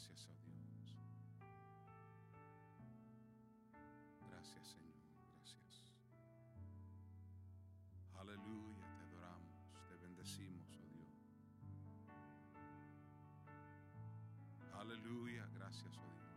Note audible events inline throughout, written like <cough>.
Gracias, oh Dios. Gracias, Señor. Gracias. Aleluya, te adoramos, te bendecimos, oh Dios. Aleluya, gracias, oh Dios.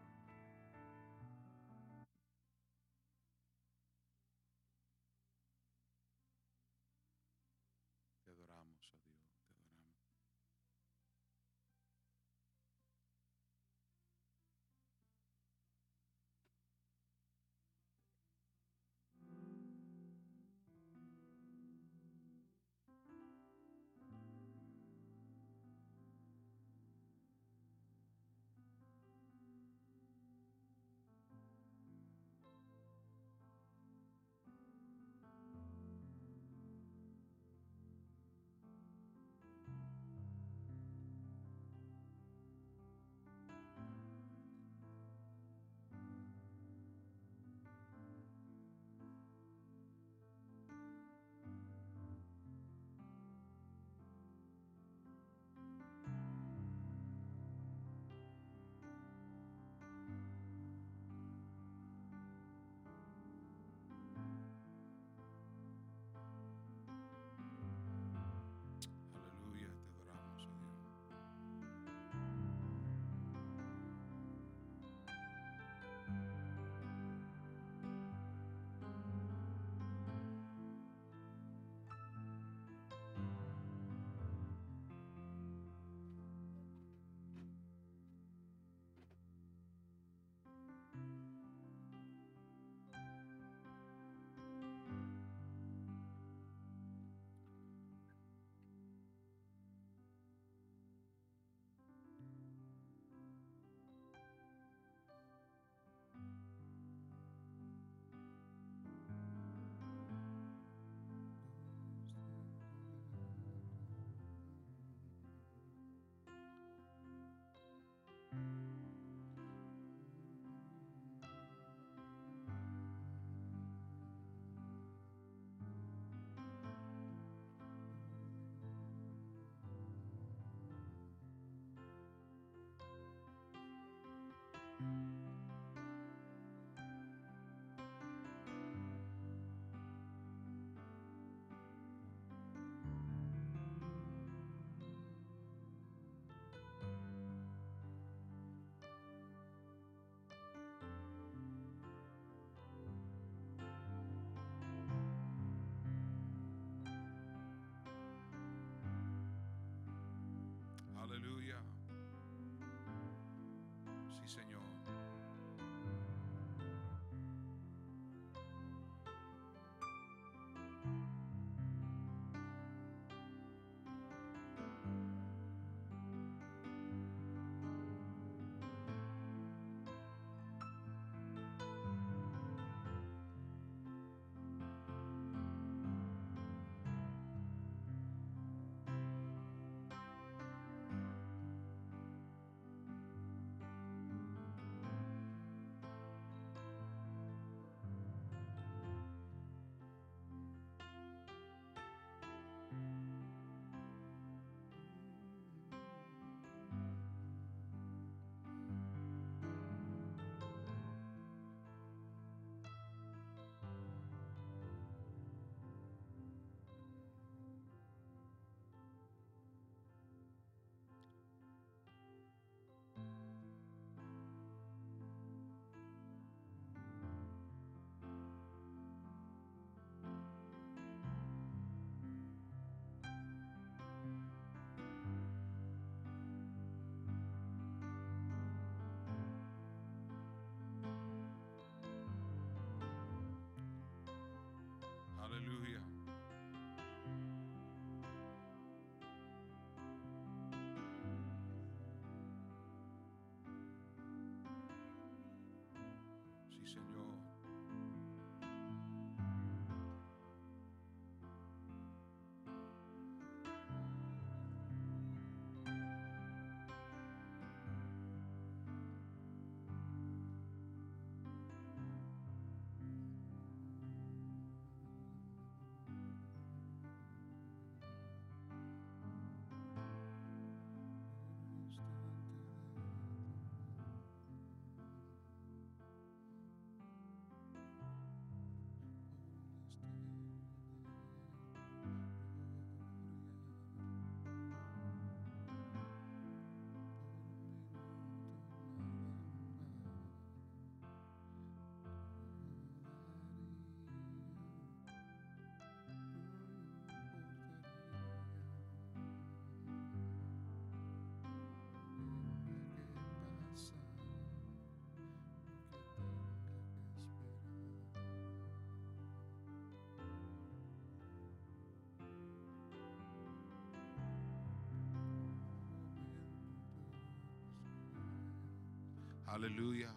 Aleluya.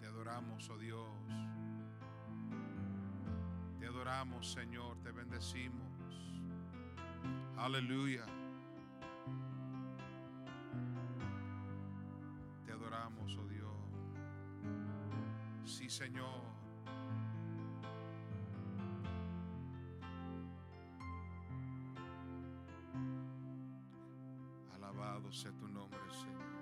Te adoramos, oh Dios. Te adoramos, Señor. Te bendecimos. Aleluya. Te adoramos, oh Dios. Sí, Señor. Alabado sea tu nombre, Señor.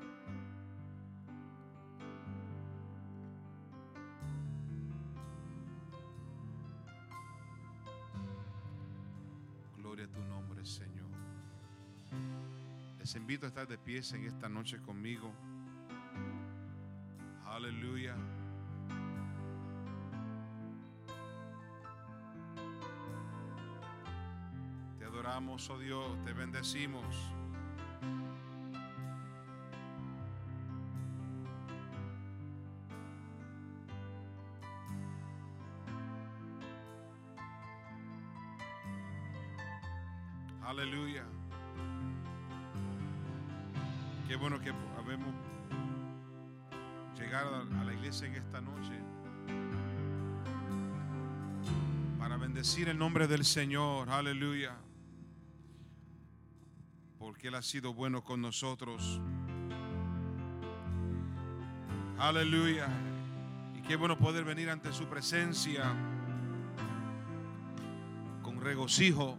Gloria a tu nombre, Señor. Les invito a estar de pies en esta noche conmigo. Aleluya. Te adoramos, oh Dios, te bendecimos. Nombre del Señor. Aleluya. Porque Él ha sido bueno con nosotros. Aleluya. Y qué bueno poder venir ante su presencia con regocijo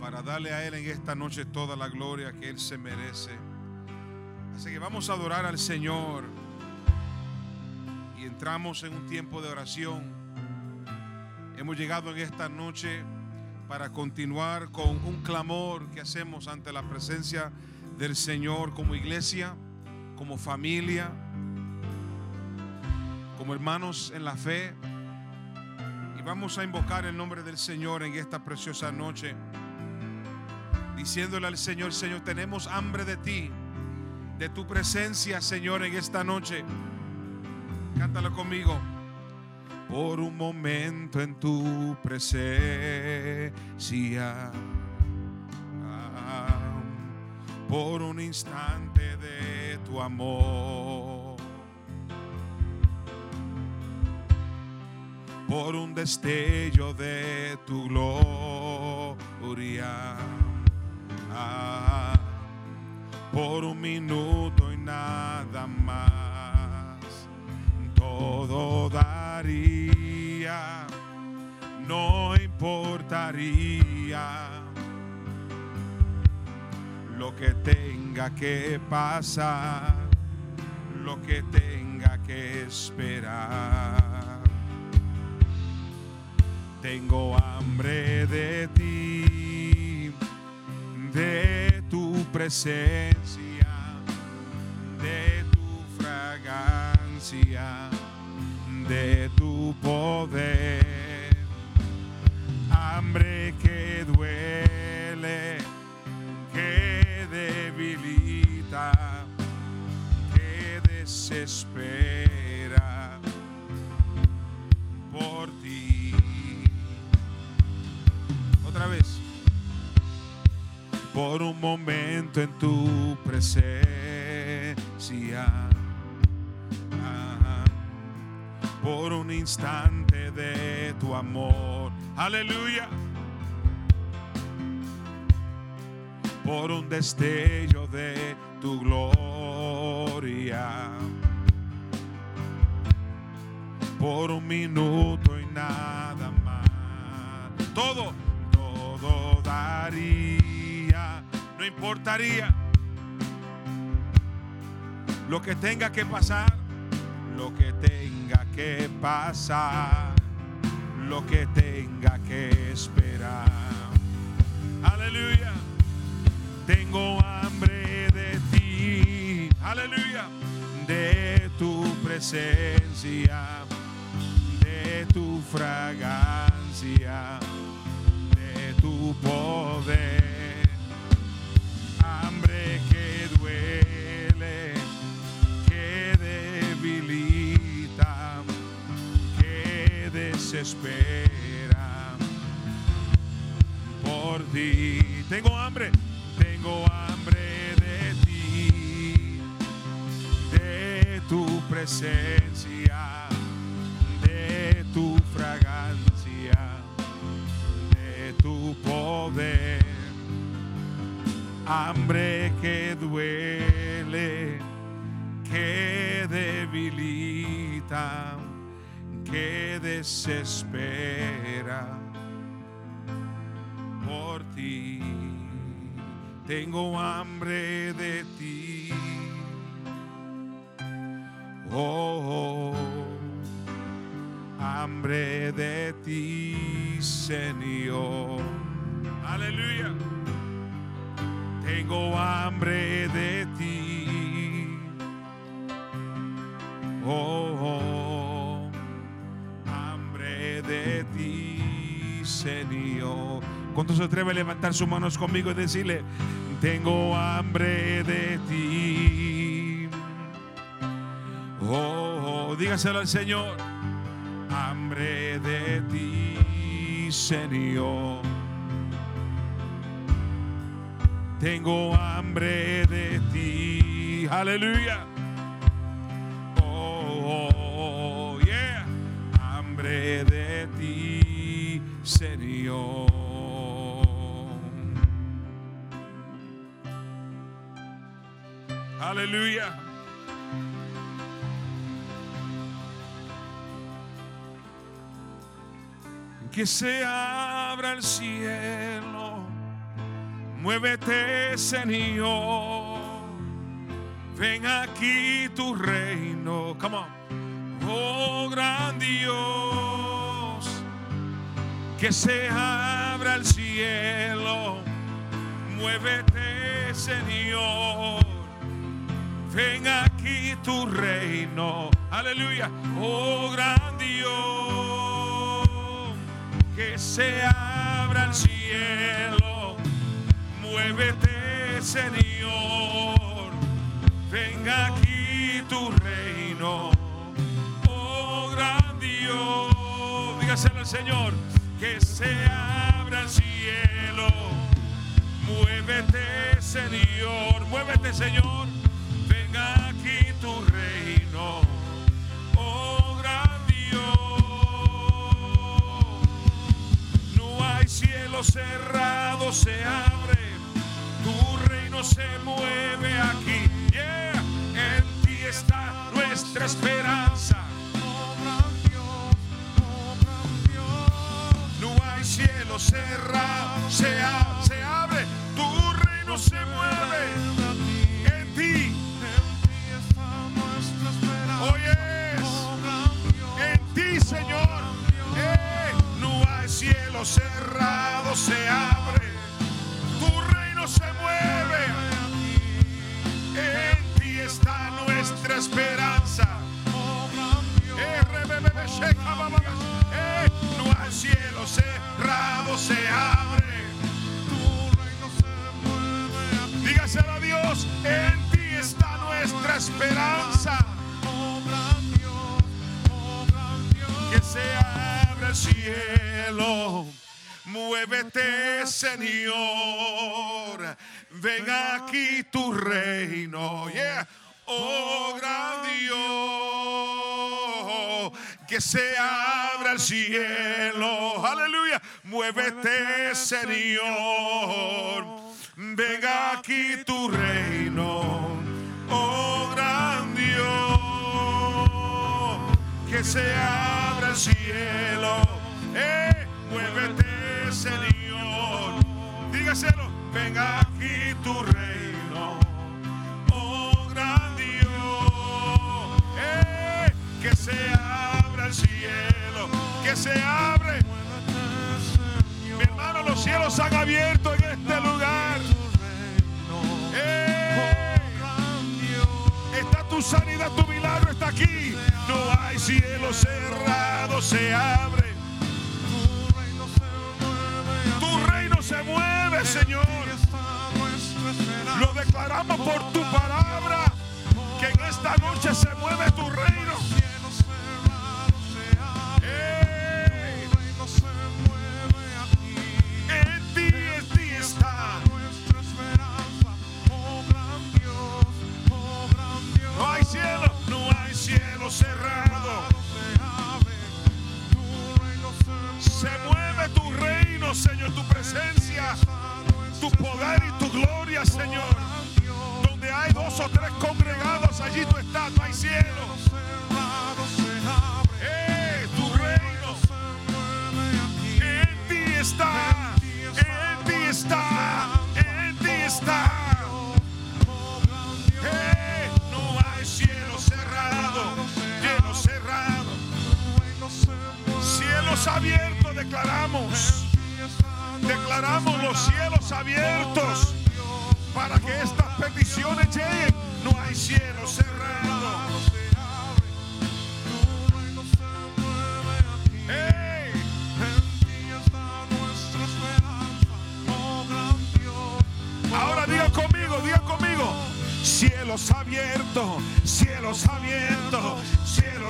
para darle a Él en esta noche toda la gloria que Él se merece. Así que vamos a adorar al Señor y entramos en un tiempo de oración. Hemos llegado en esta noche para continuar con un clamor que hacemos ante la presencia del Señor como iglesia, como familia, como hermanos en la fe. Y vamos a invocar el nombre del Señor en esta preciosa noche diciéndole al Señor, Señor, tenemos hambre de ti, de tu presencia, Señor, en esta noche. Cántalo conmigo. Por un momento en tu presencia, por un instante de tu amor, por un destello de tu gloria. Por un minuto y nada más. Todo no importaría lo que tenga que pasar, lo que tenga que esperar. Tengo hambre de ti de tu presencia, de tu fragancia, de tu poder. Hambre que duele, que debilita, que desespera por ti. Otra vez por un momento en tu presencia, por un instante de tu amor, aleluya, por un destello de tu gloria, por un minuto y nada más, todo, todo daría. No importaría lo que tenga que pasar, lo que tenga que pasar, lo que tenga que esperar. Aleluya. Tengo hambre de ti. Aleluya. De tu presencia, de tu fragancia, de tu poder hambre que duele, desespera por ti. Tengo hambre, tengo hambre de ti, de tu presencia, de tu fragancia, de tu poder. Hambre que duele, que debilita que desespera por ti. Tengo hambre de ti. Oh, hambre de ti, Señor. Aleluya. Tengo hambre de ti. Oh, Señor. ¿Cuánto se atreve a levantar sus manos conmigo y decirle, tengo hambre de ti? Oh, dígaselo al Señor, hambre de ti, Señor. Tengo hambre de ti, aleluya. Oh, oh, yeah, hambre de ti, Señor. Aleluya. Que se abra el cielo. Muévete, Señor. Ven aquí tu reino. Come on. Oh, gran Dios. Que se abra el cielo. Muévete, Señor. Ven aquí tu reino. Aleluya. Oh, gran Dios. Que se abra el cielo. Muévete, Señor. Venga aquí tu reino. Oh, gran Dios. Dígaselo al Señor. Que se abra el cielo. Muévete, Señor. Muévete, Señor. Venga aquí tu reino. Oh, gran Dios. No hay cielo cerrado, se abre. Tu reino se mueve aquí. En ti está nuestra esperanza. Hay cielo cerrado, se, a- se abre. Tu reino se mueve. En ti. Oh, yes. En ti, Señor. Eh, no hay cielo cerrado, se abre. Aquí tu reino. Oh, gran Dios. Que se abra el cielo. Aleluya. Muévete, Señor. Ven aquí tu reino. Oh, gran Dios que se abra el cielo. Eh, muévete, Señor. Dígaselo, venga aquí tu reino. Dios. Eh, que se abra el cielo. Que se abre. Mi hermano, los cielos se han abierto en este lugar. Eh, Está tu sanidad, tu milagro está aquí. No hay cielo cerrado, se abre. Tu reino se mueve, Señor. Lo declaramos por tu palabra. Que en esta noche se mueve tu reino. En ti, en ti está. No hay cielo, no hay cielo cerrado. Se mueve tu reino, Señor, tu presencia, tu poder y tu gloria, Señor. Hay dos o tres congregados, allí tú estás, no hay cielo. Eh, tu reino en ti está, en ti está, en ti está. Eh, no hay cielo cerrado, cielo cerrado, cielos abiertos declaramos. Declaramos los cielos abiertos para que estas peticiones lleguen. No hay cielo cerrado. Ahora diga conmigo, diga conmigo. Cielos abiertos, cielos abiertos,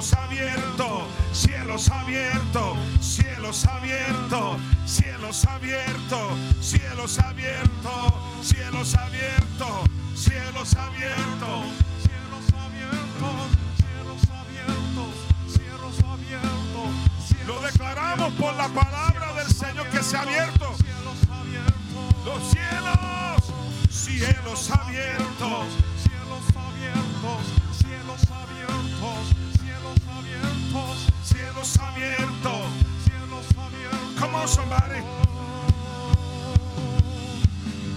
cielos abiertos, cielos abiertos, cielos abiertos, cielos abiertos, cielos abiertos, cielos abiertos, cielos abiertos. Lo declaramos por la palabra del Señor que se ha abierto. Los cielos, cielos abiertos. Cielos abiertos. Come on.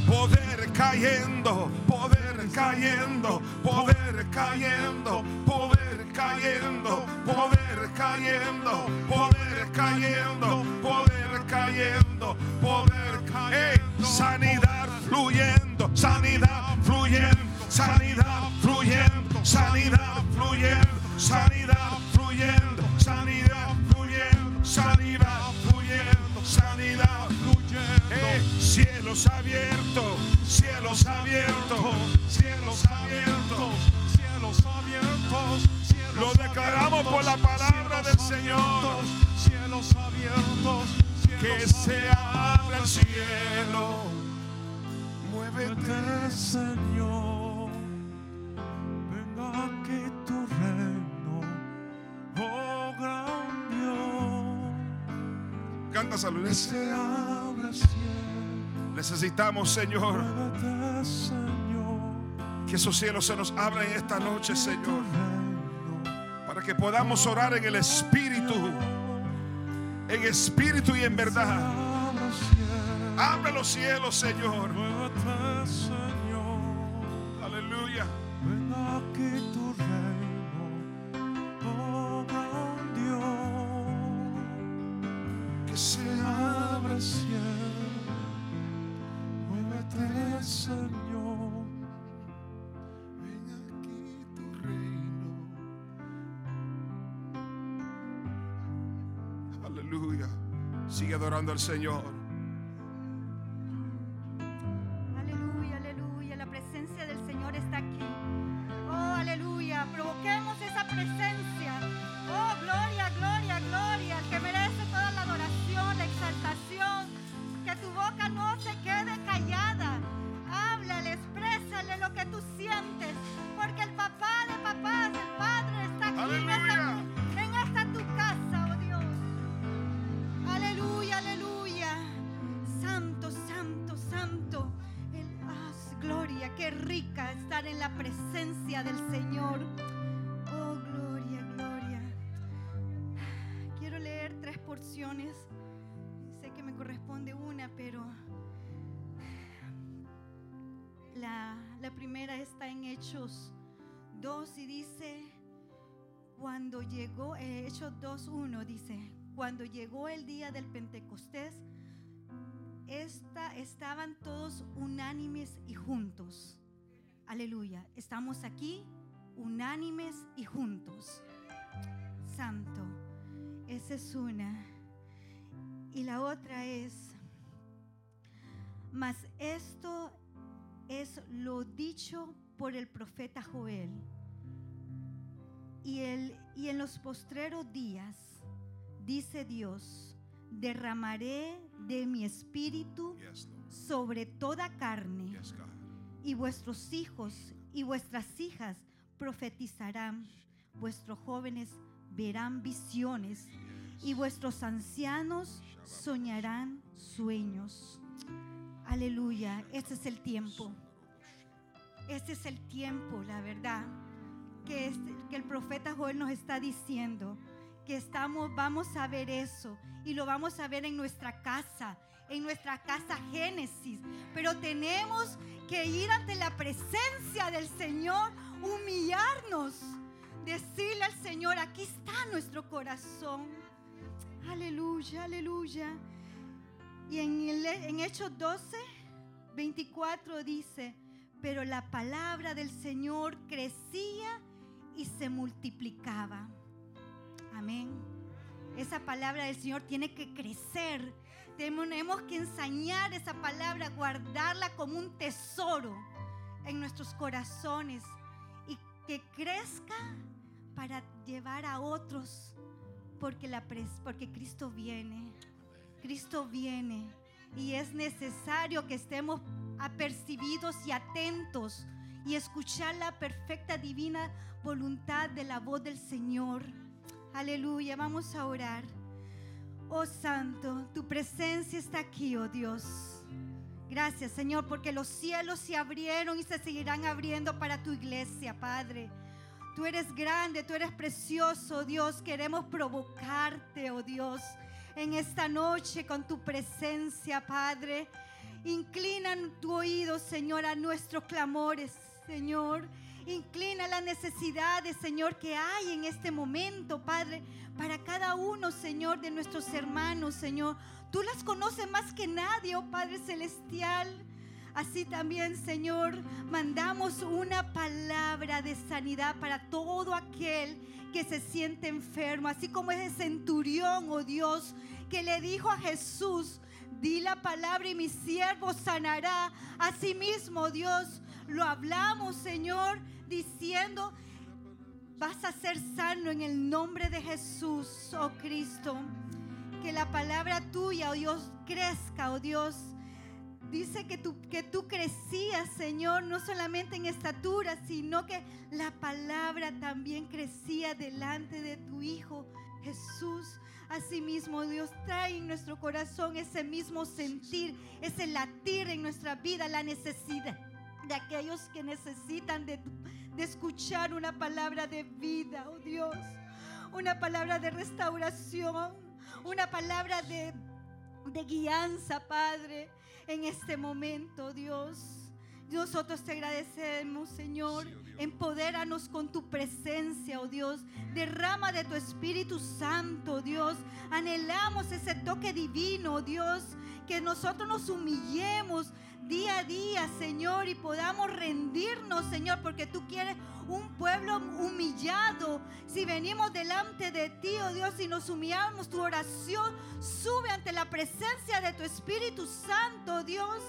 Poder cayendo, poder cayendo, poder cayendo, poder cayendo, poder cayendo, poder cayendo, poder cayendo, poder cayendo. sanidad fluyendo, sanidad fluyendo, sanidad fluyendo, sanidad fluyendo, sanidad fluyendo, sanidad fluyendo, sanidad fluyendo, sanidad fluyendo. Eh, cielos abiertos, cielos abiertos, cielos abiertos, cielos abiertos. Lo declaramos por la palabra del Señor. Cielos abiertos, que se abra el cielo. Muévete, Señor, Necesitamos, Señor, que esos cielos se nos abran esta noche, Señor, para que podamos orar en el Espíritu, en espíritu y en verdad. Abre los cielos, Señor. del Señor. Hechos 2 y dice, cuando llegó, eh, Hechos 2.1 dice, cuando llegó el día del Pentecostés, esta, estaban todos unánimes y juntos. Aleluya. Estamos aquí unánimes y juntos. Santo. Esa es una. Y la otra es, mas esto es lo dicho por el profeta Joel. Y, el, y en los postreros días, dice Dios, derramaré de mi espíritu sobre toda carne, y vuestros hijos y vuestras hijas profetizarán, vuestros jóvenes verán visiones y vuestros ancianos soñarán sueños. Aleluya, este es el tiempo. Este es el tiempo, la verdad, que, el profeta Joel nos está diciendo, que estamos, vamos a ver eso y lo vamos a ver en nuestra casa, en nuestra casa Génesis. Pero tenemos que ir ante la presencia del Señor, humillarnos, decirle al Señor, aquí está nuestro corazón. Aleluya, aleluya. Y en, en Hechos 12, 24 dice, pero la palabra del Señor crecía y se multiplicaba. Amén. Esa palabra del Señor tiene que crecer. Tenemos que ensañar esa palabra, guardarla como un tesoro en nuestros corazones y que crezca para llevar a otros porque, la porque Cristo viene. Cristo viene y es necesario que estemos apercibidos y atentos y escuchar la perfecta divina voluntad de la voz del Señor. Aleluya, vamos a orar. Oh Santo, tu presencia está aquí, oh Dios. Gracias, Señor, porque los cielos se abrieron y se seguirán abriendo para tu iglesia, Padre. Tú eres grande, tú eres precioso, Dios. Queremos provocarte, oh Dios, en esta noche con tu presencia, Padre. Inclina tu oído, Señor, a nuestros clamores, Señor. Inclina las necesidades, Señor, que hay en este momento, Padre, para cada uno, Señor, de nuestros hermanos, Señor. Tú las conoces más que nadie, oh Padre Celestial. Así también, Señor, mandamos una palabra de sanidad para todo aquel que se siente enfermo, así como ese centurión, oh Dios, que le dijo a Jesús, di la palabra y mi siervo sanará. Asimismo, Dios, lo hablamos, Señor, diciendo, vas a ser sano en el nombre de Jesús, oh Cristo. Que la palabra tuya, oh Dios, crezca, oh Dios. Dice que tú, que tú crecías, Señor, no solamente en estatura, sino que la palabra también crecía delante de tu Hijo Jesús. Asimismo, Dios, trae en nuestro corazón ese mismo sentir, ese latir en nuestra vida, la necesidad de aquellos que necesitan de, de escuchar una palabra de vida, oh Dios, una palabra de restauración, una palabra de, de guianza, Padre, en este momento, Dios. Nosotros te agradecemos, Señor. Sí, oh. Empodéranos con tu presencia, oh Dios. Derrama de tu Espíritu Santo, Dios. Anhelamos ese toque divino, oh Dios. Que nosotros nos humillemos día a día, Señor, y podamos rendirnos, Señor, porque tú quieres un pueblo humillado. Si venimos delante de ti, oh Dios, y nos humillamos, tu oración sube ante la presencia de tu Espíritu Santo, oh Dios.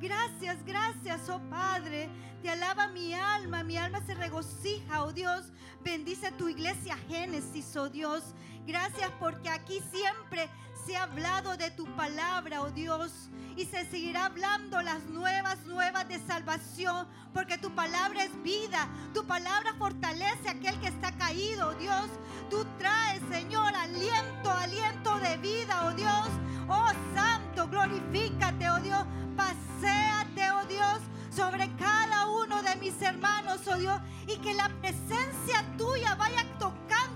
Gracias, gracias, oh Padre. Te alaba mi alma, mi alma se regocija, oh Dios. Bendice tu iglesia Génesis, oh Dios. Gracias porque aquí siempre se ha hablado de tu palabra, oh Dios. Y se seguirá hablando las nuevas, nuevas de salvación. Porque tu palabra es vida. Tu palabra fortalece a aquel que está caído, oh Dios. Tú traes, Señor, aliento, aliento de vida, oh Dios. Oh Santo, glorifícate, oh Dios. Paséate, oh Dios, sobre cada uno de mis hermanos, oh Dios. Y que la presencia tuya vaya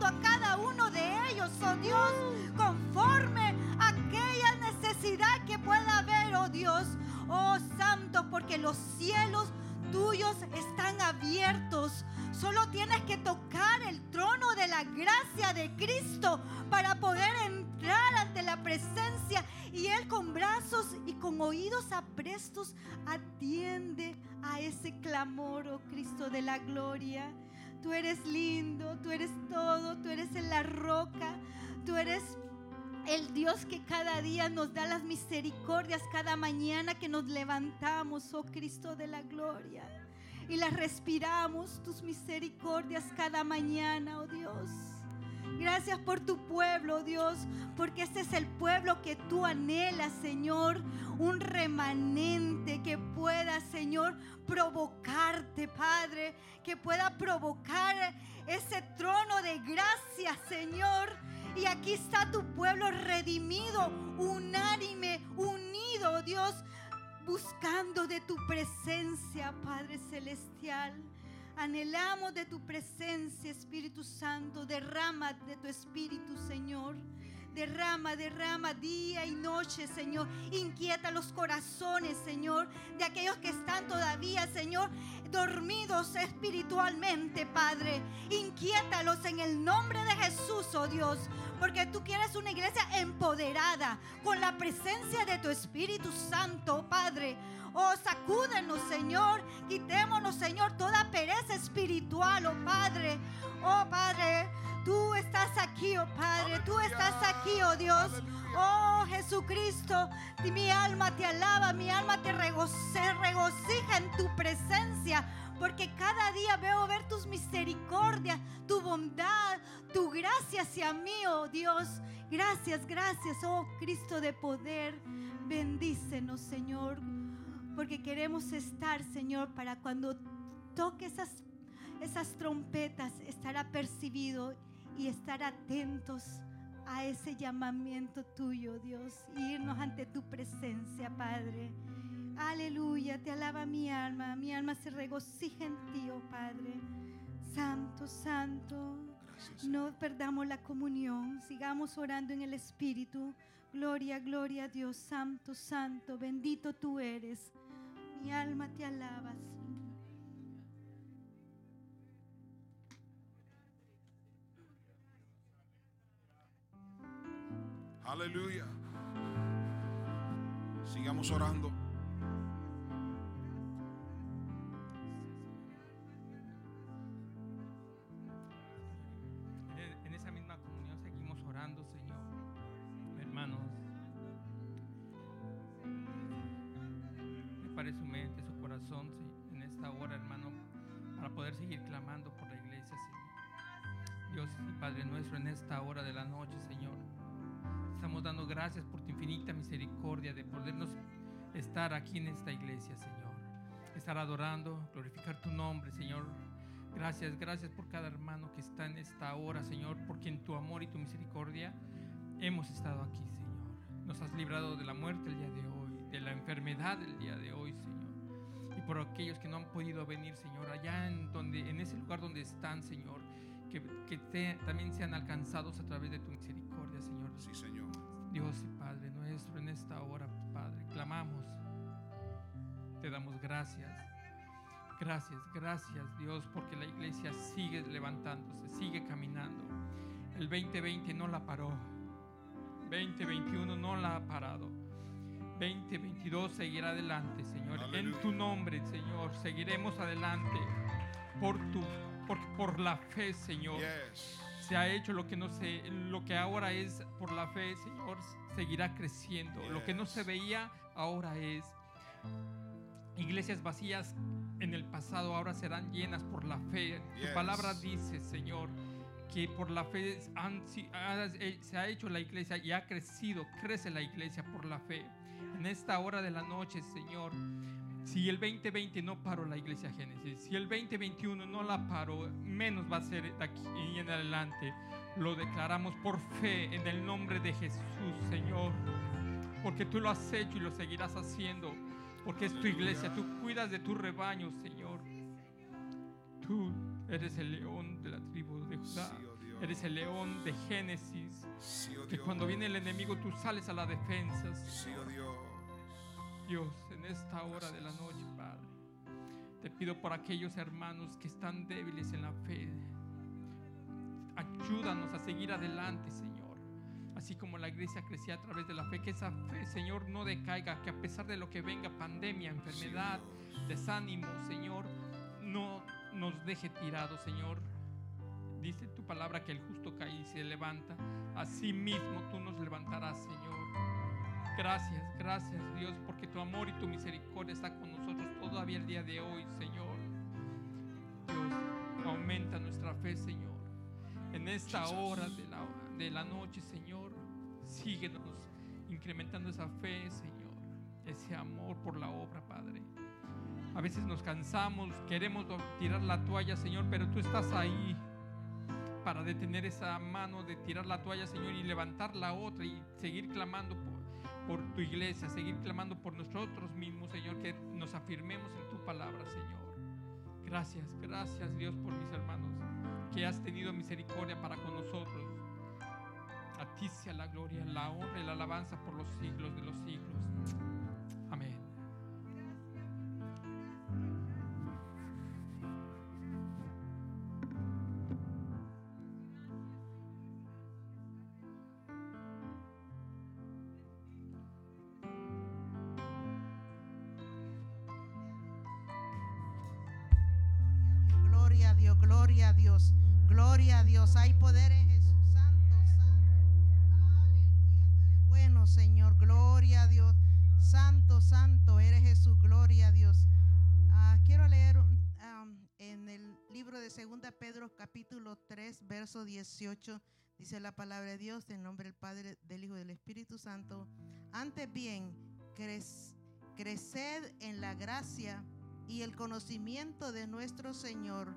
a cada uno de ellos, oh Dios, conforme a aquella necesidad que pueda haber, oh Dios. Oh Santo, porque los cielos tuyos están abiertos. Solo tienes que tocar el trono de la gracia de Cristo para poder entrar ante la presencia y Él con brazos y con oídos aprestos atiende a ese clamor, oh Cristo de la gloria. Tú eres lindo, tú eres todo, tú eres en la roca, tú eres el Dios que cada día nos da las misericordias, cada mañana que nos levantamos, oh Cristo de la gloria. Y las respiramos, tus misericordias cada mañana, oh Dios. Gracias por tu pueblo, Dios, porque este es el pueblo que tú anhelas, Señor. Un remanente que pueda, Señor, provocarte, Padre. Que pueda provocar ese trono de gracia, Señor Y aquí está tu pueblo redimido, unánime, unido, Dios, buscando de tu presencia, Padre Celestial. Anhelamos de tu presencia, Espíritu Santo. Derrama de tu Espíritu, Señor. Derrama, derrama día y noche, Señor. Inquieta los corazones, Señor, de aquellos que están todavía, Señor, dormidos espiritualmente, Padre. Inquiétalos en el nombre de Jesús, oh Dios. Porque tú quieres una iglesia empoderada con la presencia de tu Espíritu Santo, Padre. Oh, sacúdenos, Señor. Quitémonos, Señor, toda pereza espiritual, oh Padre. Oh, Padre. Tú estás aquí, oh Padre, tú estás aquí, oh Dios. Oh Jesucristo, mi alma te alaba, mi alma te regocija, en tu presencia, porque cada día veo ver tus misericordias, tu bondad, tu gracia hacia mí, oh Dios. Gracias, gracias, oh Cristo de poder. Bendícenos, Señor, porque queremos estar, Señor, para cuando toque esas, esas trompetas, estar apercibido y estar atentos a ese llamamiento tuyo, Dios, y irnos ante tu presencia, Padre. Aleluya, te alaba mi alma, mi alma se regocija en ti, oh Padre. Santo, santo, Gracias. no perdamos la comunión, sigamos orando en el Espíritu. Gloria, gloria a Dios, santo, santo, bendito tú eres. Mi alma te alaba. Aleluya. Sigamos orando. Adorando, glorificar tu nombre, Señor. Gracias, gracias por cada hermano que está en esta hora, Señor, porque en tu amor y tu misericordia hemos estado aquí, Señor. Nos has librado de la muerte el día de hoy, de la enfermedad el día de hoy, Señor. Y por aquellos que no han podido venir, Señor, allá en, donde, en ese lugar donde están, Señor, que, que te- también sean alcanzados a través de tu misericordia, Señor. Sí, Señor. Dios y Padre nuestro, en esta hora, Padre, clamamos, te damos gracias. Gracias, gracias Dios, porque la iglesia sigue levantándose, sigue caminando. El 2020 no la paró. 2021 no la ha parado. 2022 seguirá adelante, Señor. Aleluya. En tu nombre, Señor, seguiremos adelante por tu por, por la fe, Señor Yes. se ha hecho lo que no se lo que ahora es por la fe Señor seguirá creciendo lo que no se veía ahora es iglesias vacías en el pasado ahora serán llenas por la fe Yes. tu palabra dice Señor que por la fe han eh, se ha hecho la iglesia y ha crecido crece la iglesia por la fe en esta hora de la noche Señor si el 2020 no paró la iglesia Génesis, si el 2021 no la paró, menos va a ser de aquí en adelante. Lo declaramos por fe en el nombre de Jesús, Señor. Porque tú lo has hecho y lo seguirás haciendo. Porque es tu iglesia, tú cuidas de tu rebaño, Señor. Tú eres el león de la tribu de Judá. Oh. Eres el león de Génesis. Oh Que cuando viene el enemigo tú sales a la defensa. Oh Dios. Dios, en esta hora de la noche, Padre, te pido por aquellos hermanos que están débiles en la fe. Ayúdanos a seguir adelante, Señor. Así como la iglesia crecía a través de la fe, que esa fe, Señor, no decaiga, que a pesar de lo que venga, pandemia, enfermedad, desánimo, Señor, no nos deje tirados, Señor. Dice tu palabra que el justo cae y se levanta. Así mismo tú nos levantarás, Señor. Gracias, gracias Dios, porque tu amor y tu misericordia está con nosotros todavía el día de hoy, Señor. Dios, aumenta nuestra fe, Señor. En esta hora de la, de la noche, Señor, síguenos incrementando esa fe, Señor. Ese amor por la obra, Padre. A veces nos cansamos, queremos tirar la toalla, Señor, pero tú estás ahí. para detener esa mano de tirar la toalla, Señor, y levantar la otra y seguir clamando por, por tu iglesia, seguir clamando por nosotros mismos, Señor, que nos afirmemos en tu palabra, Señor. Gracias, gracias Dios por mis hermanos, que has tenido misericordia para con nosotros. La gloria, la honra y la alabanza por los siglos de los siglos. Amén. Gloria a Dios, gloria a Dios, gloria a Dios. Hay poder en Jesús. Señor. Gloria a Dios. Santo, santo. Eres Jesús. Gloria a Dios. Ah, quiero leer um, en el libro de Segunda Pedro, capítulo 3, verso 18. Dice la palabra de Dios en nombre del Padre, del Hijo y del Espíritu Santo. Antes bien, crec- creced en la gracia y el conocimiento de nuestro Señor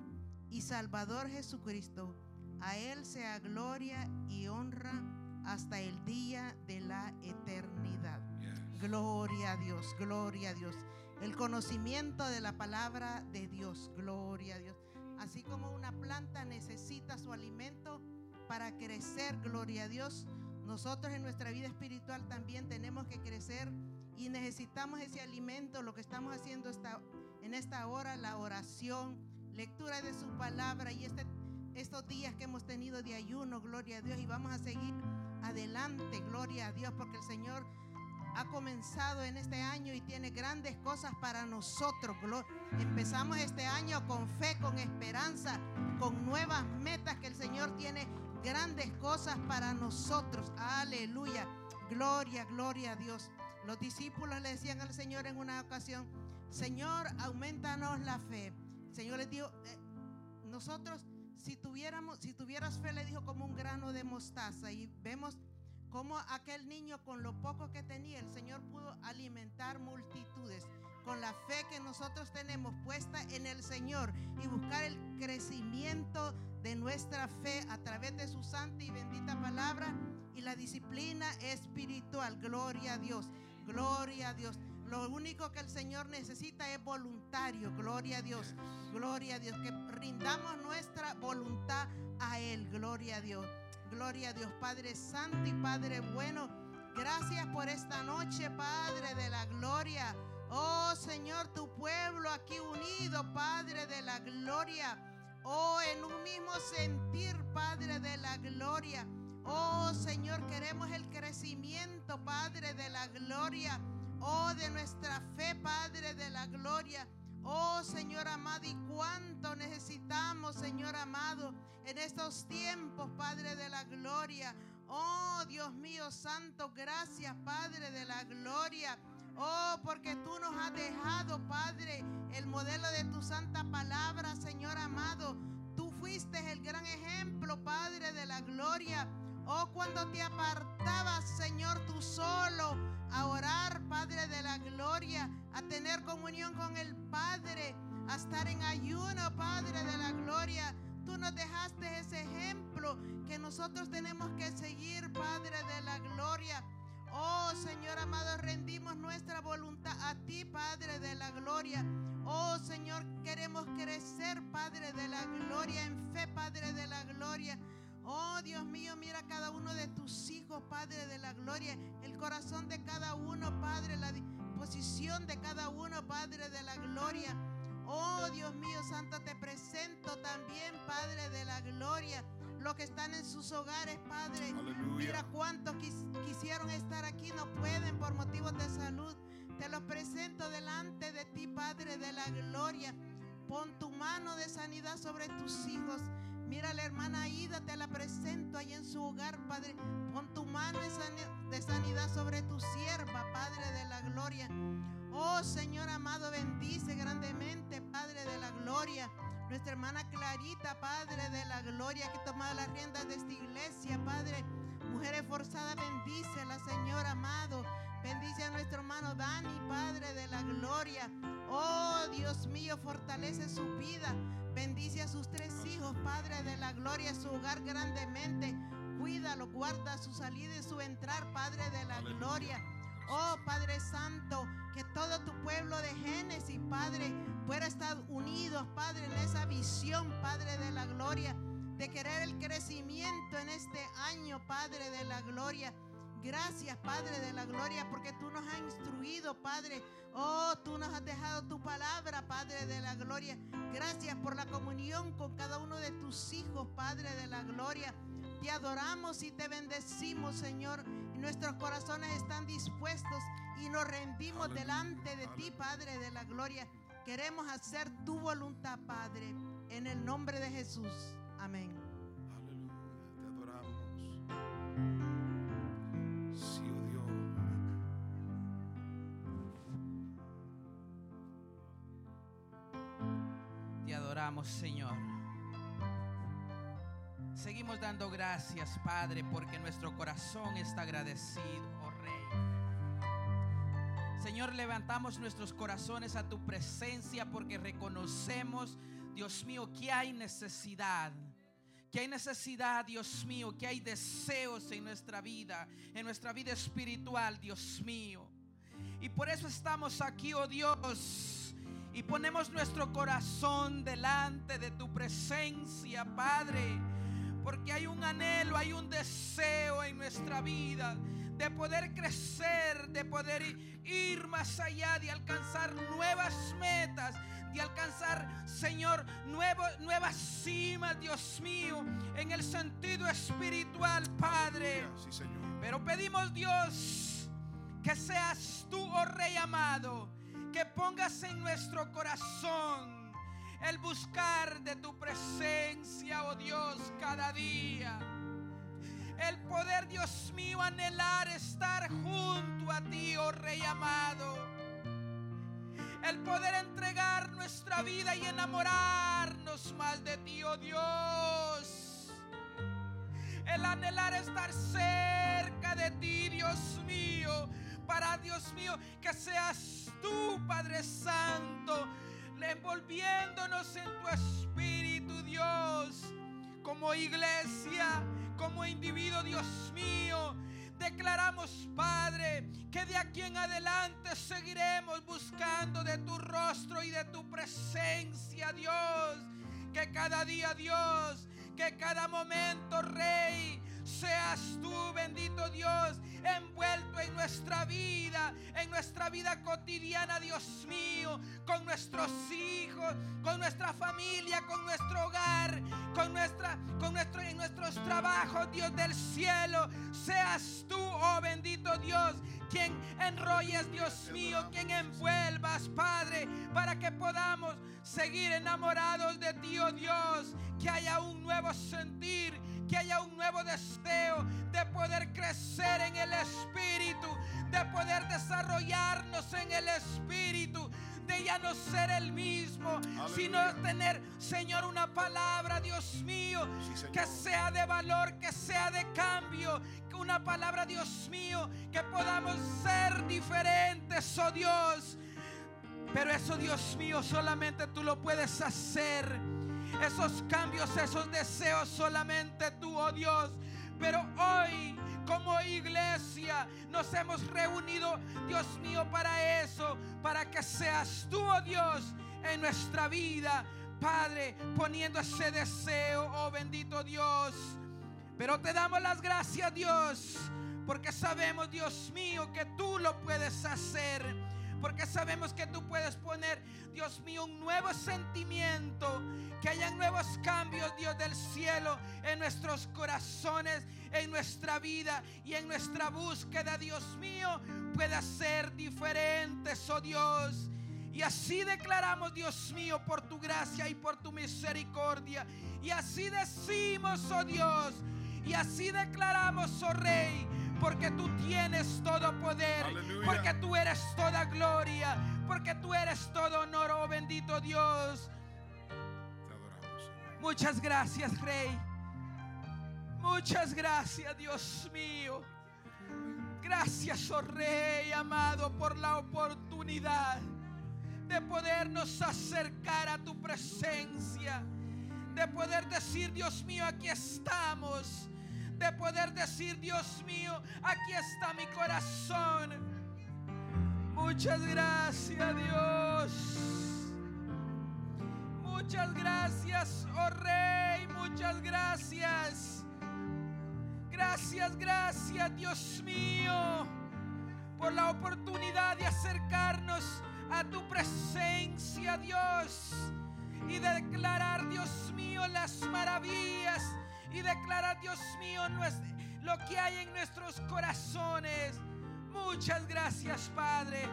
y Salvador Jesucristo. A Él sea gloria y honra hasta el día de la eternidad. Yes. Gloria a Dios, gloria a Dios. El conocimiento de la palabra de Dios, gloria a Dios. Así como una planta necesita su alimento para crecer, gloria a Dios. Nosotros en nuestra vida espiritual también tenemos que crecer y necesitamos ese alimento. Lo que estamos haciendo esta, en esta hora, la oración, lectura de su palabra y este, estos días que hemos tenido de ayuno, gloria a Dios. Y vamos a seguir adelante, gloria a Dios, porque el Señor ha comenzado en este año y tiene grandes cosas para nosotros. Empezamos este año con fe, con esperanza, con nuevas metas que el Señor tiene grandes cosas para nosotros. Aleluya. Gloria, gloria a Dios. Los discípulos le decían al Señor en una ocasión, Señor, aumentanos la fe. Señor les dijo, eh, nosotros si tuviéramos, si tuvieras fe, le dijo como un grano de mostaza. Y vemos como aquel niño con lo poco que tenía, el Señor pudo alimentar multitudes. Con la fe que nosotros tenemos puesta en el Señor y buscar el crecimiento de nuestra fe a través de su santa y bendita palabra y la disciplina espiritual. Gloria a Dios, gloria a Dios. Lo único que el Señor necesita es voluntario. Gloria a Dios, gloria a Dios. Que rindamos nuestra voluntad a Él. Gloria a Dios. Gloria a Dios, Padre Santo y Padre bueno. Gracias por esta noche, Padre de la gloria. Oh Señor, tu pueblo aquí unido, Padre de la gloria. Oh, en un mismo sentir, Padre de la gloria. Oh Señor, queremos el crecimiento, Padre de la gloria. Oh, de nuestra fe, Padre de la gloria. Oh Señor amado, y cuánto necesitamos, Señor amado, en estos tiempos, Padre de la gloria. Oh Dios mío santo, gracias, Padre de la gloria. Oh, porque tú nos has dejado, Padre, el modelo de tu santa palabra, Señor amado. Tú fuiste el gran ejemplo, Padre de la gloria. Oh, cuando te apartabas, Señor, tú solo a orar, Padre de la gloria, a tener comunión con el Padre, a estar en ayuno, Padre de la gloria. Tú nos dejaste ese ejemplo que nosotros tenemos que seguir, Padre de la gloria. Oh Señor amado, rendimos nuestra voluntad a ti, Padre de la gloria. Oh Señor, queremos crecer, Padre de la gloria, en fe, Padre de la gloria. Oh Dios mío, mira cada uno de tus hijos, Padre de la gloria, el corazón de cada uno, Padre, la disposición de cada uno, Padre de la gloria. Oh Dios mío, Santo, te presento también, Padre de la gloria, los que están en sus hogares, Padre. Mira cuántos quis- quisieron estar aquí, no pueden por motivos de salud. Te los presento delante de ti, Padre de la gloria. Pon tu mano de sanidad sobre tus hijos. Mira la hermana Aida, te la presento ahí en su hogar, Padre. Pon tu mano de sani- de sanidad sobre tu sierva, Padre de la gloria. Oh Señor amado, bendice grandemente, Padre de la gloria. Nuestra hermana Clarita, Padre de la gloria, que ha tomado las riendas de esta iglesia, Padre. Mujer esforzada, bendícela, Señor amado. Bendice a nuestro hermano Dani, Padre de la gloria. Oh Dios mío, fortalece su vida. Bendice a sus tres hijos, Padre de la gloria, su hogar grandemente. Cuídalo, guarda su salida y su entrar, Padre de la Aleluya. gloria. Oh Padre Santo, que todo tu pueblo de Génesis, Padre, pueda estar unidos, Padre, en esa visión, Padre de la gloria, de querer el crecimiento en este año, Padre de la gloria. Gracias, Padre de la gloria, porque tú nos has instruido, Padre. Oh, tú nos has dejado tu palabra, Padre de la gloria. Gracias por la comunión con cada uno de tus hijos, Padre de la gloria. Te adoramos y te bendecimos, Señor. Y nuestros corazones están dispuestos y nos rendimos Aleluya, delante de ti. Padre de la gloria. Queremos hacer tu voluntad, Padre, en el nombre de Jesús. Amén. Te adoramos, Señor. Seguimos dando gracias, Padre, porque nuestro corazón está agradecido, oh Rey. Señor, levantamos nuestros corazones a tu presencia porque reconocemos, Dios mío, que hay necesidad. Que hay necesidad, Dios mío, que hay deseos en nuestra vida, en nuestra vida espiritual, Dios mío. Y por eso estamos aquí, oh Dios. Y ponemos nuestro corazón delante de tu presencia, Padre. Porque hay un anhelo, hay un deseo en nuestra vida de poder crecer, de poder ir más allá, de alcanzar nuevas metas, de alcanzar, Señor, nuevo- nuevas cimas, Dios mío, en el sentido espiritual, Padre. Sí, Señor. Pero pedimos, Dios, que seas tú, oh Rey amado, que pongas en nuestro corazón el buscar de tu presencia, oh Dios, cada día. El poder, Dios mío, anhelar estar junto a ti, oh Rey amado. El poder entregar nuestra vida y enamorarnos más de ti, oh Dios el anhelar estar cerca de ti, Dios mío, para Dios mío, que seas tú, Padre Santo, envolviéndonos en tu espíritu, Dios, como iglesia, como individuo, Dios mío. Declaramos, Padre, que de aquí en adelante seguiremos buscando de tu rostro y de tu presencia, Dios. Que cada día, Dios, que cada momento, Rey, seas tú, bendito Dios, envuelto en nuestra vida, en nuestra vida cotidiana, Dios mío, con nuestros hijos, con nuestra familia, con nuestro hogar, con nuestra, con nuestro, en nuestros trabajos, Dios del cielo, seas tú, oh bendito Dios, quien enrolles, Dios mío, quien envuelvas, Padre, para que podamos seguir enamorados de ti, oh Dios, que haya un nuevo sentir, que haya un nuevo deseo de poder crecer en el Espíritu, de poder desarrollarnos en el Espíritu, de ya no ser el mismo, sino tener, Señor, una palabra, Dios mío, Sí, que sea de valor, que sea de cambio, que una palabra, Dios mío, que podamos ser diferentes, oh Dios. Pero eso, Dios mío, solamente tú lo puedes hacer. Esos cambios, esos deseos, solamente tú, oh Dios. Pero hoy, como iglesia, nos hemos reunido, Dios mío, para eso, para que seas tú, oh Dios, en nuestra vida, Padre, poniendo ese deseo, oh bendito Dios. Pero te damos las gracias, Dios, porque sabemos, Dios mío, que tú lo puedes hacer. Porque sabemos que tú puedes poner, Dios mío, un nuevo sentimiento. Que hayan nuevos cambios, Dios del cielo, en nuestros corazones, en nuestra vida y en nuestra búsqueda, Dios mío, pueda ser diferentes, oh Dios. Y así declaramos, Dios mío, por tu gracia y por tu misericordia. Y así decimos, oh Dios. Y así declaramos, oh Rey, porque tú tienes todo poder, Aleluya. porque tú eres toda gloria, porque tú eres todo honor, oh bendito Dios. Te adoramos, Señor. Muchas gracias, Rey. Muchas gracias, Dios mío. Gracias, oh Rey amado, por la oportunidad de podernos acercar a tu presencia, de poder decir, Dios mío, aquí estamos. De poder decir, Dios mío, aquí está mi corazón. Muchas gracias, Dios. Muchas gracias, oh Rey. Muchas gracias. Gracias, gracias, Dios mío, por la oportunidad de acercarnos a tu presencia, Dios, y declarar, Dios mío, las maravillas y declarar, Dios mío, lo que hay en nuestros corazones. Muchas gracias, Padre.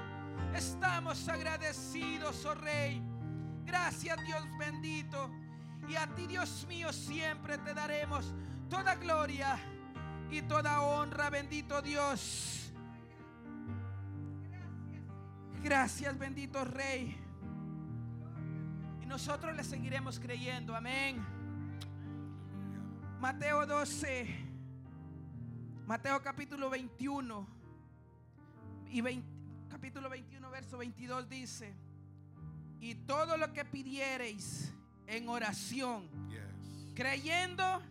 Estamos agradecidos, oh Rey. Gracias, Dios bendito. Y a ti, Dios mío, siempre te daremos toda gloria y toda honra, bendito Dios. Gracias, bendito Rey. Y nosotros le seguiremos creyendo. Amén. Mateo 12. Mateo capítulo 21. Y capítulo 21, verso 22 dice. Y todo lo que pidiereis en oración, creyendo,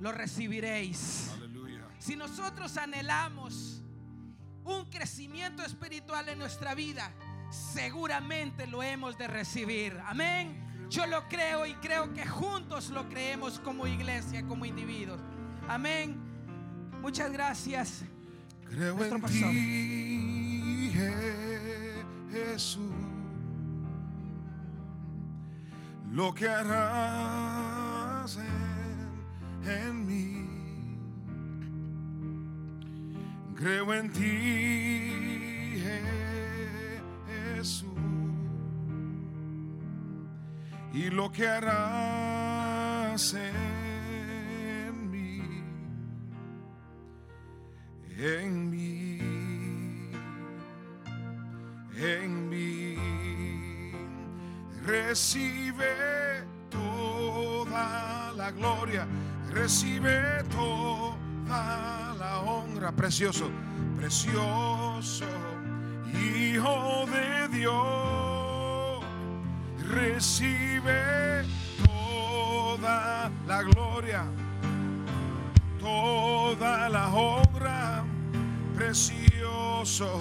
lo recibiréis. Si nosotros anhelamos un crecimiento espiritual en nuestra vida, seguramente lo hemos de recibir. Amén. Yo lo creo y creo que juntos lo creemos como iglesia, como individuos. Amén. Muchas gracias. Creo en ti, Jesús. Lo que harás en mí. Creo en ti, Jesús, y lo que harás en mí, en mí, en mí, recibe toda la gloria, recibe toda la honra, precioso, precioso, Hijo de Dios, recibe toda la gloria, toda la honra, precioso,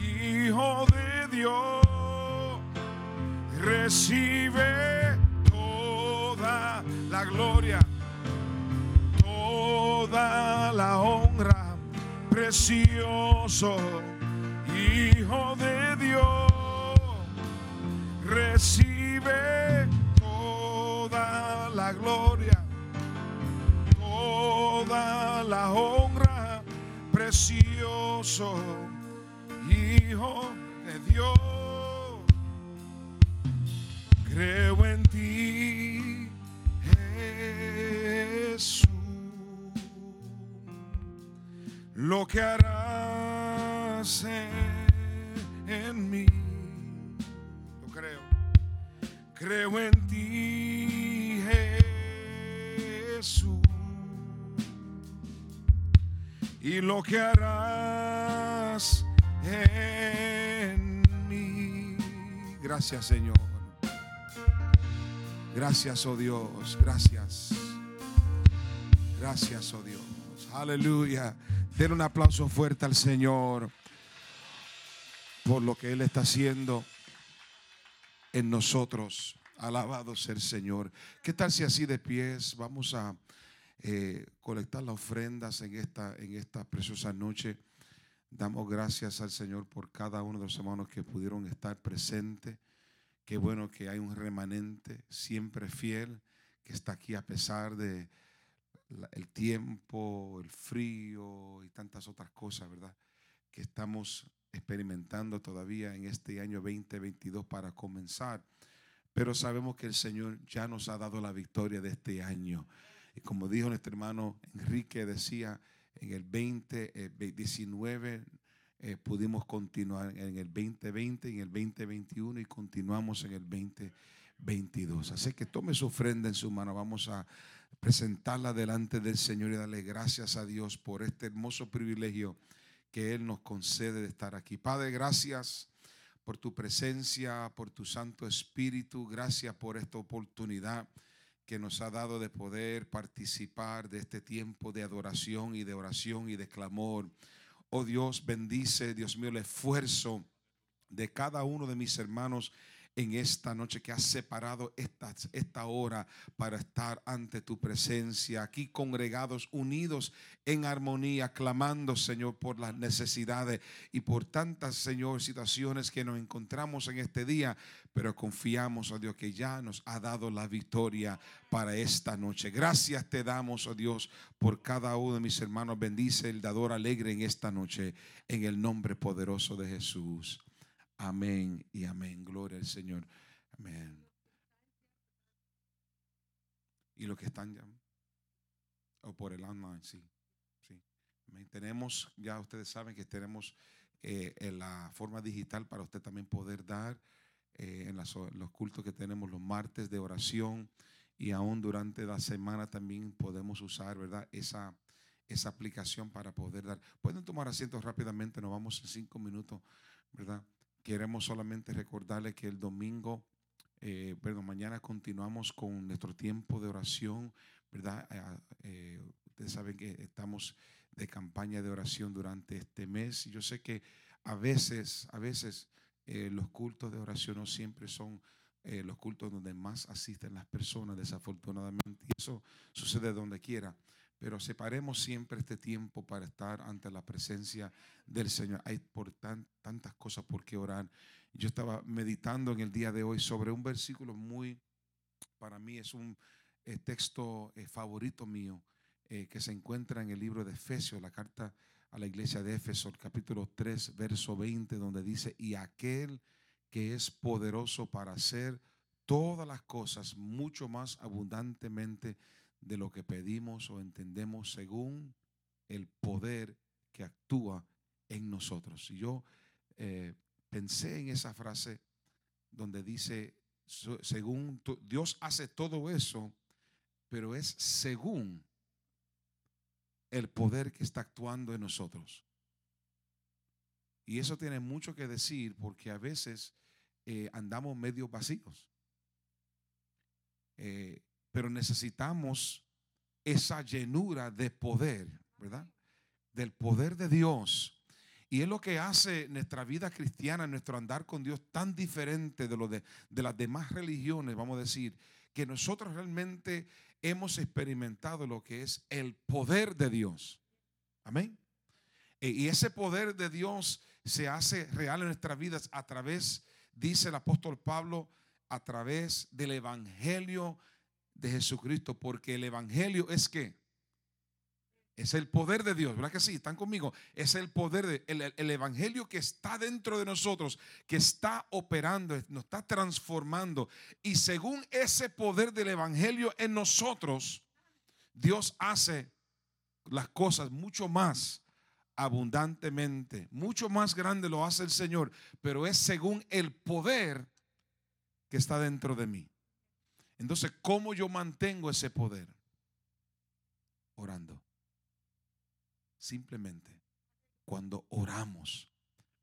Hijo de Dios, recibe toda la gloria toda la honra, precioso Hijo de Dios, recibe toda la gloria, toda la honra, precioso Hijo de Dios. Creo en ti, Jesús lo que harás en, mí. Creo en ti, Jesús. Y lo que harás en mí. Gracias, Señor. Gracias, oh Dios. Gracias. Gracias, oh Dios. Aleluya. Den un aplauso fuerte al Señor por lo que Él está haciendo en nosotros. Alabado sea el Señor. ¿Qué tal si así de pies vamos a eh, colectar las ofrendas en esta, en esta preciosa noche? Damos gracias al Señor por cada uno de los hermanos que pudieron estar presentes. Qué bueno que hay un remanente siempre fiel que está aquí a pesar de el tiempo, el frío y tantas otras cosas, ¿verdad? Que estamos experimentando todavía en este año 2022 para comenzar. Pero sabemos que el Señor ya nos ha dado la victoria de este año. Y como dijo nuestro hermano Enrique, decía, en el 2019 eh, eh, pudimos continuar en el 2020 y en el 2021 y continuamos en el 2022. Así que tome su ofrenda en su mano. Vamos a presentarla delante del Señor y darle gracias a Dios por este hermoso privilegio que Él nos concede de estar aquí. Padre, gracias por tu presencia, por tu Santo Espíritu. Gracias por esta oportunidad que nos ha dado de poder participar de este tiempo de adoración y de oración y de clamor. Oh Dios, bendice, Dios mío, el esfuerzo de cada uno de mis hermanos en esta noche que has separado esta, esta hora para estar ante tu presencia, aquí congregados, unidos en armonía, clamando, Señor, por las necesidades y por tantas, Señor, situaciones que nos encontramos en este día, pero confiamos, oh Dios, que ya nos ha dado la victoria para esta noche. Gracias te damos, oh Dios, por cada uno de mis hermanos. Bendice el dador alegre en esta noche, en el nombre poderoso de Jesús. Amén y amén. Gloria al Señor. Amén. Y los que están ya, o por el online, sí. sí. Tenemos, ya ustedes saben que tenemos eh, en la forma digital para usted también poder dar eh, en los cultos que tenemos los martes de oración y aún durante la semana también podemos usar, ¿verdad? Esa, esa aplicación para poder dar. Pueden tomar asientos rápidamente, nos vamos en cinco minutos, ¿verdad? Queremos solamente recordarle que el domingo, eh, perdón, mañana continuamos con nuestro tiempo de oración, ¿verdad? Eh, eh, ustedes saben que estamos de campaña de oración durante este mes. Yo sé que a veces, a veces los cultos de oración no siempre son los cultos donde más asisten las personas, desafortunadamente. Y eso sucede donde quiera pero separemos siempre este tiempo para estar ante la presencia del Señor. Hay por tantas cosas por qué orar. Yo estaba meditando en el día de hoy sobre un versículo muy, para mí es un eh, texto eh, favorito mío, eh, que se encuentra en el libro de Efesios, la carta a la iglesia de Éfeso, capítulo 3, verso 20, donde dice, y aquel que es poderoso para hacer todas las cosas mucho más abundantemente de lo que pedimos o entendemos según el poder que actúa en nosotros. Y yo eh, pensé en esa frase donde dice, según Dios hace todo eso, pero es según el poder que está actuando en nosotros. Y eso tiene mucho que decir porque a veces eh, andamos medio vacíos. Eh, pero necesitamos esa llenura de poder, ¿verdad? Del poder de Dios. Y es lo que hace nuestra vida cristiana, nuestro andar con Dios tan diferente de lo de, de las demás religiones, vamos a decir, que nosotros realmente hemos experimentado lo que es el poder de Dios. Amén. E, y ese poder de Dios se hace real en nuestras vidas a través, dice el apóstol Pablo, a través del Evangelio de Jesucristo, porque el Evangelio es que es el poder de Dios, ¿verdad que sí? Están conmigo. Es el poder, de, el, Evangelio que está dentro de nosotros, que está operando, nos está transformando. Y según ese poder del Evangelio en nosotros, Dios hace las cosas mucho más abundantemente, mucho más grande lo hace el Señor, pero es según el poder que está dentro de mí. Entonces, ¿cómo yo mantengo ese poder? Orando. Simplemente, cuando oramos,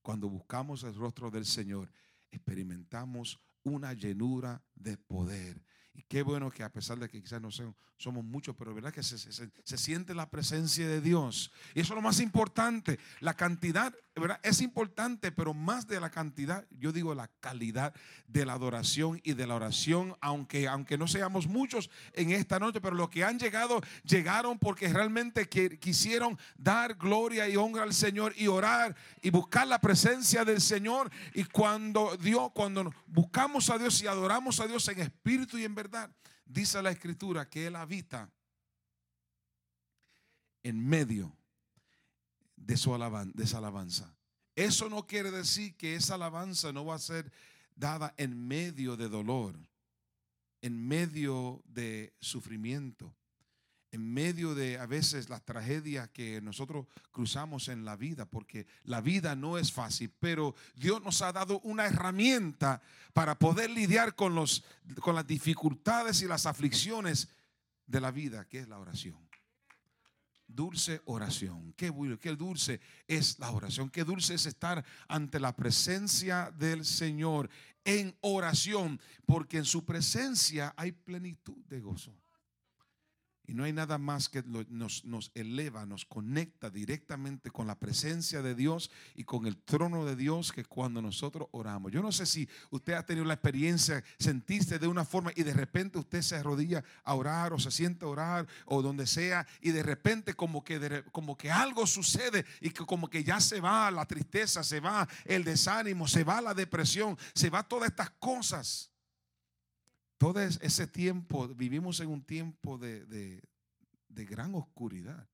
cuando buscamos el rostro del Señor, experimentamos una llenura de poder. Y qué bueno que a pesar de que quizás no somos muchos, pero verdad que se, se, siente la presencia de Dios. Y eso es lo más importante. La cantidad, Es importante, pero más de la cantidad, yo digo la calidad de la adoración y de la oración, aunque, aunque no seamos muchos en esta noche, pero los que han llegado, llegaron porque realmente quisieron dar gloria y honra al Señor y orar y buscar la presencia del Señor. Y cuando Dios, cuando buscamos a Dios y adoramos a Dios en espíritu y en verdad, dice la escritura que Él habita en medio de, su de esa alabanza. Eso no quiere decir que esa alabanza no va a ser dada en medio de dolor, en medio de sufrimiento, en medio de a veces las tragedias que nosotros cruzamos en la vida, porque la vida no es fácil, pero Dios nos ha dado una herramienta para poder lidiar con, los, con las dificultades y las aflicciones de la vida, que es la oración. Dulce oración. Qué qué dulce es la oración. Qué dulce es estar ante la presencia del Señor en oración, porque en su presencia hay plenitud de gozo. Y no hay nada más que nos, nos, eleva, nos conecta directamente con la presencia de Dios y con el trono de Dios que cuando nosotros oramos. Yo no sé si usted ha tenido la experiencia, sentiste de una forma y de repente usted se arrodilla a orar o se siente a orar o donde sea y de repente como que, como que algo sucede y que como que ya se va la tristeza, se va el desánimo, se va la depresión, se va todas estas cosas todo ese tiempo, vivimos en un tiempo de, gran oscuridad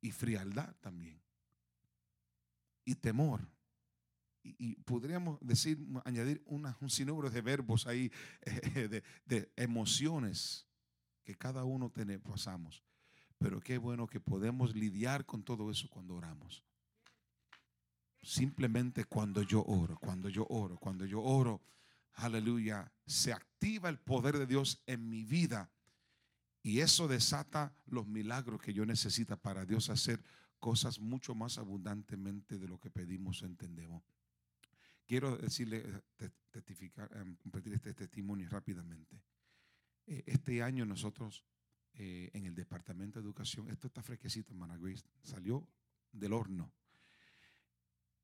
y frialdad también y temor. Y, podríamos decir, añadir un sinnúmero de verbos ahí, <laughs> de, de, emociones que cada uno tenemos, pasamos. Pero qué bueno que podemos lidiar con todo eso cuando oramos. Simplemente cuando yo oro, cuando yo oro, cuando yo oro aleluya, se activa el poder de Dios en mi vida y eso desata los milagros que yo necesito para Dios hacer cosas mucho más abundantemente de lo que pedimos o entendemos. Quiero decirle, testificar, em, compartir este testimonio rápidamente. Eh, este año nosotros eh, en el Departamento de Educación, esto está fresquecito, hermana salió del horno.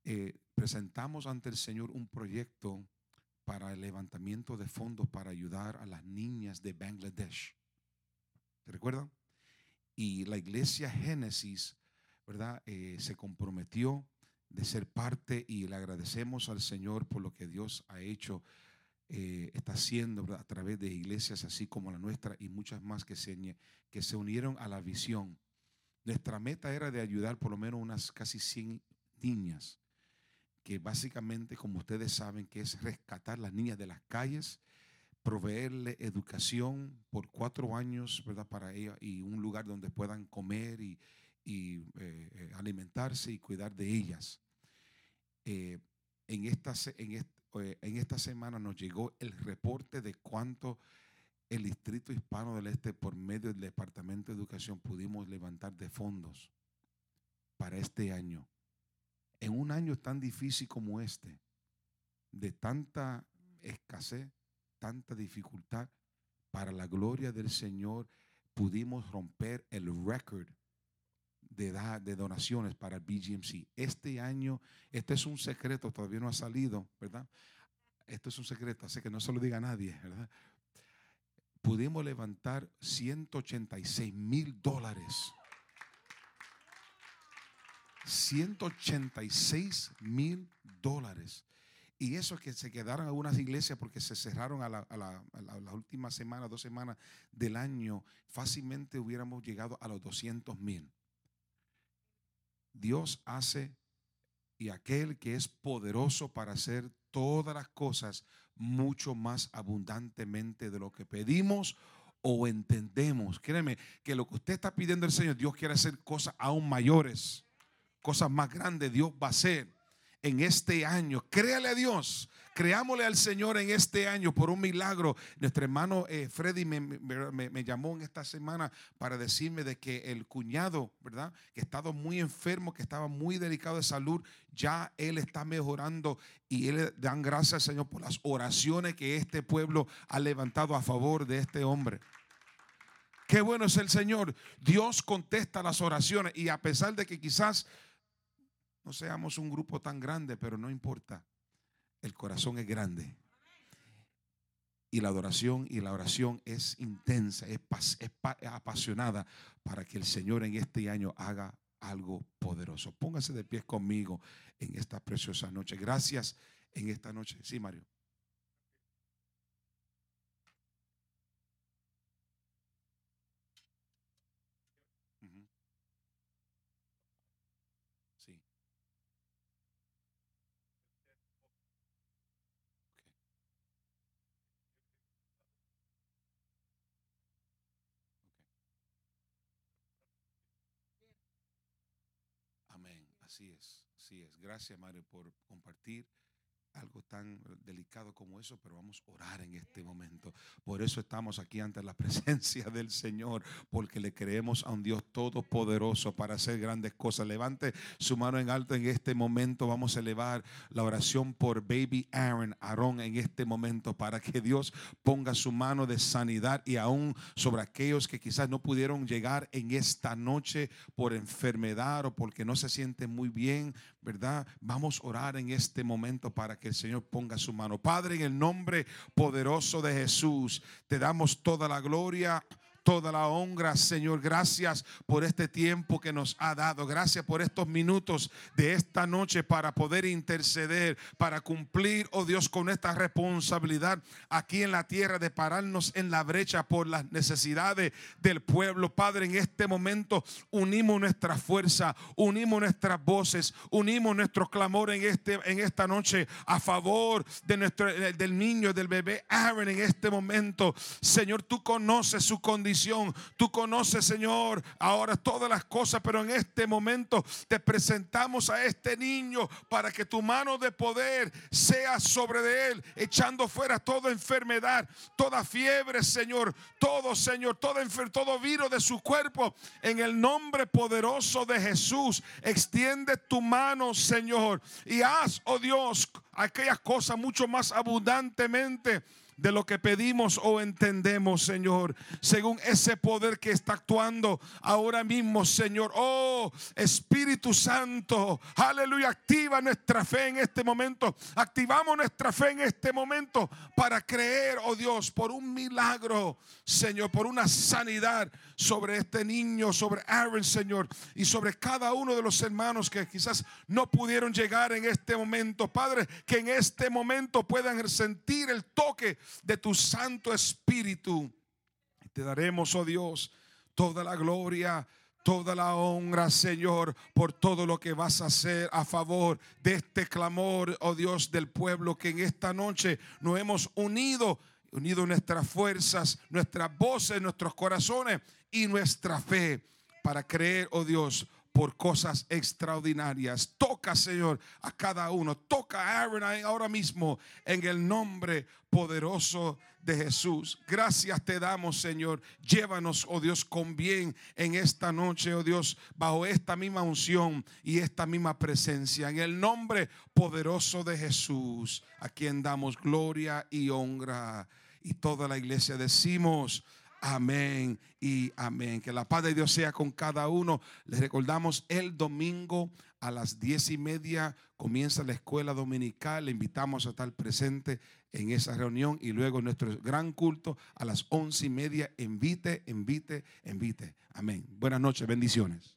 Eh, presentamos ante el Señor un proyecto para el levantamiento de fondos para ayudar a las niñas de Bangladesh. ¿Se recuerdan? Y la iglesia Génesis, ¿verdad? Eh, se comprometió de ser parte y le agradecemos al Señor por lo que Dios ha hecho, eh, está haciendo a través de iglesias así como la nuestra y muchas más que se, que se unieron a la visión. Nuestra meta era de ayudar por lo menos unas casi 100 niñas que básicamente, como ustedes saben, que es rescatar las niñas de las calles, proveerle educación por cuatro años, ¿verdad? Para ellas y un lugar donde puedan comer y, eh, eh, alimentarse y cuidar de ellas. Eh, en, esta, en, en esta semana nos llegó el reporte de cuánto el Distrito Hispano del Este, por medio del Departamento de Educación, pudimos levantar de fondos para este año en un año tan difícil como este, de tanta escasez, tanta dificultad, para la gloria del Señor pudimos romper el récord de, donaciones para el BGMC. Este año, este es un secreto, todavía no ha salido, ¿verdad? Esto es un secreto, así que no se lo diga a nadie, ¿verdad? Pudimos levantar 186 mil dólares 186 mil dólares. Y eso es que se quedaron algunas iglesias porque se cerraron a, la, últimas semanas, dos semanas del año, fácilmente hubiéramos llegado a los 200 mil. Dios hace y aquel que es poderoso para hacer todas las cosas mucho más abundantemente de lo que pedimos o entendemos. Créeme que lo que usted está pidiendo al Señor, Dios quiere hacer cosas aún mayores cosas más grandes Dios va a hacer en este año. Créale a Dios. Creámosle al Señor en este año por un milagro. Nuestro hermano eh, Freddy me, llamó en esta semana para decirme de que el cuñado, ¿verdad? Que estaba muy enfermo, que estaba muy delicado de salud, ya él está mejorando y él dan gracias al Señor por las oraciones que este pueblo ha levantado a favor de este hombre. Qué bueno es el Señor. Dios contesta las oraciones y a pesar de que quizás no seamos un grupo tan grande, pero no importa. El corazón es grande. Y la adoración y la oración es intensa, es, apasionada para que el Señor en este año haga algo poderoso. Póngase de pie conmigo en esta preciosa noche. Gracias en esta noche. Sí, Mario. Así es, así es. Gracias, Mario, por compartir algo tan delicado como eso, pero vamos a orar en este momento. Por eso estamos aquí ante la <laughs> presencia del Señor, porque le creemos a un Dios todopoderoso para hacer grandes cosas. Levante su mano en alto en este momento. Vamos a elevar la oración por baby Aaron, Aarón en este momento, para que Dios ponga su mano de sanidad y aún sobre aquellos que quizás no pudieron llegar en esta noche por enfermedad o porque no se sienten muy bien, ¿verdad? Vamos a orar en este momento para que el Señor ponga su mano. Padre, en el nombre poderoso de Jesús, te damos toda la gloria toda la honra, Señor. Gracias por este tiempo que nos ha dado. Gracias por estos minutos de esta noche para poder interceder, para cumplir, oh Dios, con esta responsabilidad aquí en la tierra de pararnos en la brecha por las necesidades del pueblo. Padre, en este momento unimos nuestra fuerza, unimos nuestras voces, unimos nuestro clamor en, este, en esta noche a favor de nuestro, del niño, del bebé Aaron en este momento. Señor, tú conoces su condición Tú conoces, Señor, ahora todas las cosas, pero en este momento te presentamos a este niño para que tu mano de poder sea sobre de él, echando fuera toda enfermedad, toda fiebre, Señor, todo, Señor, todo, todo virus de su cuerpo. En el nombre poderoso de Jesús, extiende tu mano, Señor, y haz, oh Dios, aquellas cosas mucho más abundantemente de lo que pedimos o entendemos, Señor, según ese poder que está actuando ahora mismo, Señor. Oh, Espíritu Santo, aleluya, activa nuestra fe en este momento. Activamos nuestra fe en este momento para creer, oh Dios, por un milagro, Señor, por una sanidad sobre este niño, sobre Aaron, Señor, y sobre cada uno de los hermanos que quizás no pudieron llegar en este momento. Padre, que en este momento puedan sentir el toque de tu Santo Espíritu. Te daremos, oh Dios, toda la gloria, toda la honra, Señor, por todo lo que vas a hacer a favor de este clamor, oh Dios, del pueblo que en esta noche nos hemos unido, unido nuestras fuerzas, nuestras voces, nuestros corazones y nuestra fe para creer, oh Dios, por cosas extraordinarias. Toca, Señor, a cada uno. Toca a Aaron ahora mismo en el nombre poderoso de Jesús. Gracias te damos, Señor. Llévanos, oh Dios, con bien en esta noche, oh Dios, bajo esta misma unción y esta misma presencia. En el nombre poderoso de Jesús, a quien damos gloria y honra. Y toda la iglesia decimos, Amén y amén. Que la paz de Dios sea con cada uno. Les recordamos el domingo a las diez y media comienza la escuela dominical. Le invitamos a estar presente en esa reunión y luego nuestro gran culto a las once y media. Invite, invite, invite. Amén. Buenas noches, bendiciones.